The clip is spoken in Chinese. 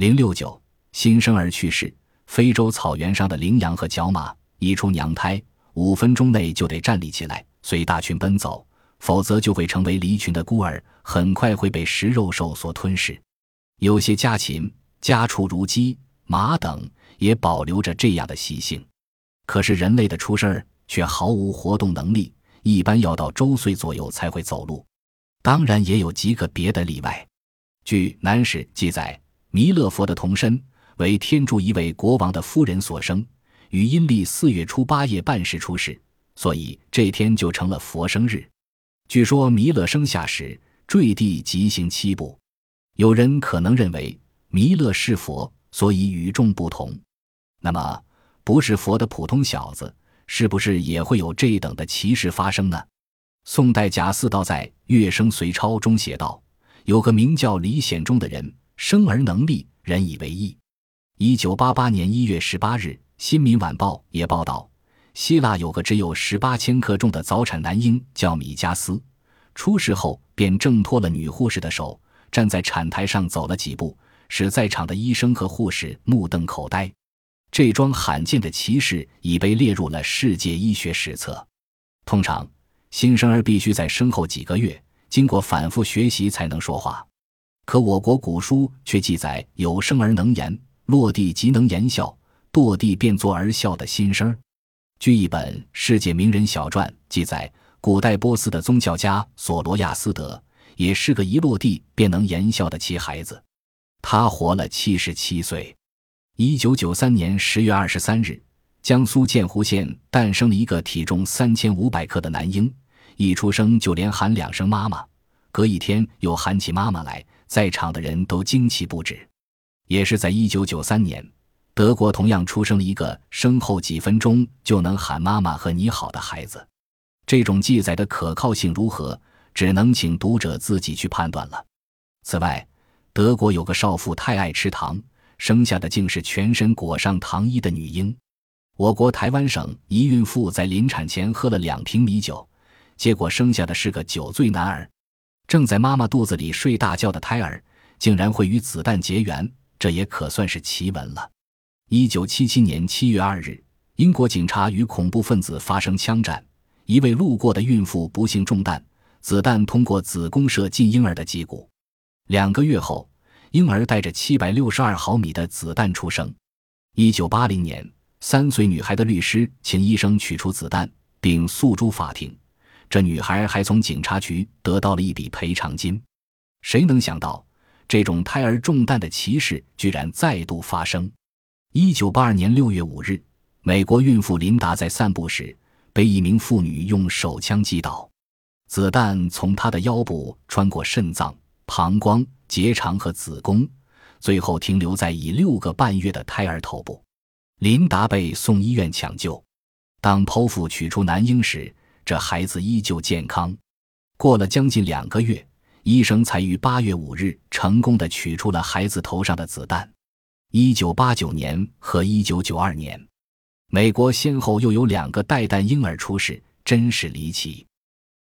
零六九，新生儿去世。非洲草原上的羚羊和角马一出娘胎，五分钟内就得站立起来，随大群奔走，否则就会成为离群的孤儿，很快会被食肉兽所吞噬。有些家禽、家畜如鸡、马等也保留着这样的习性。可是人类的出生儿却毫无活动能力，一般要到周岁左右才会走路。当然也有极个别的例外。据《南史》记载，弥勒佛的童身。为天竺一位国王的夫人所生，于阴历四月初八夜半时出世，所以这天就成了佛生日。据说弥勒生下时坠地即行七步，有人可能认为弥勒是佛，所以与众不同。那么，不是佛的普通小子，是不是也会有这等的奇事发生呢？宋代贾似道在《月生随钞》中写道：“有个名叫李显忠的人，生而能立，人以为义。”一九八八年一月十八日，《新民晚报》也报道，希腊有个只有十八千克重的早产男婴，叫米加斯。出世后便挣脱了女护士的手，站在产台上走了几步，使在场的医生和护士目瞪口呆。这桩罕见的奇事已被列入了世界医学史册。通常，新生儿必须在生后几个月，经过反复学习才能说话，可我国古书却记载有生而能言。落地即能言笑，堕地便作而笑的新生。据一本《世界名人小传》记载，古代波斯的宗教家索罗亚斯德也是个一落地便能言笑的奇孩子。他活了七十七岁。一九九三年十月二十三日，江苏建湖县诞生了一个体重三千五百克的男婴，一出生就连喊两声妈妈，隔一天又喊起妈妈来，在场的人都惊奇不止。也是在一九九三年，德国同样出生了一个生后几分钟就能喊妈妈和你好的孩子。这种记载的可靠性如何，只能请读者自己去判断了。此外，德国有个少妇太爱吃糖，生下的竟是全身裹上糖衣的女婴。我国台湾省一孕妇在临产前喝了两瓶米酒，结果生下的是个酒醉男儿。正在妈妈肚子里睡大觉的胎儿，竟然会与子弹结缘。这也可算是奇闻了。一九七七年七月二日，英国警察与恐怖分子发生枪战，一位路过的孕妇不幸中弹，子弹通过子宫射进婴儿的脊骨。两个月后，婴儿带着七百六十二毫米的子弹出生。一九八零年，三岁女孩的律师请医生取出子弹，并诉诸法庭。这女孩还从警察局得到了一笔赔偿金。谁能想到？这种胎儿中弹的奇事居然再度发生。一九八二年六月五日，美国孕妇琳达在散步时被一名妇女用手枪击倒，子弹从她的腰部穿过肾脏、膀胱、结肠和子宫，最后停留在已六个半月的胎儿头部。琳达被送医院抢救。当剖腹取出男婴时，这孩子依旧健康。过了将近两个月。医生才于八月五日成功的取出了孩子头上的子弹。一九八九年和一九九二年，美国先后又有两个带弹婴儿出世，真是离奇。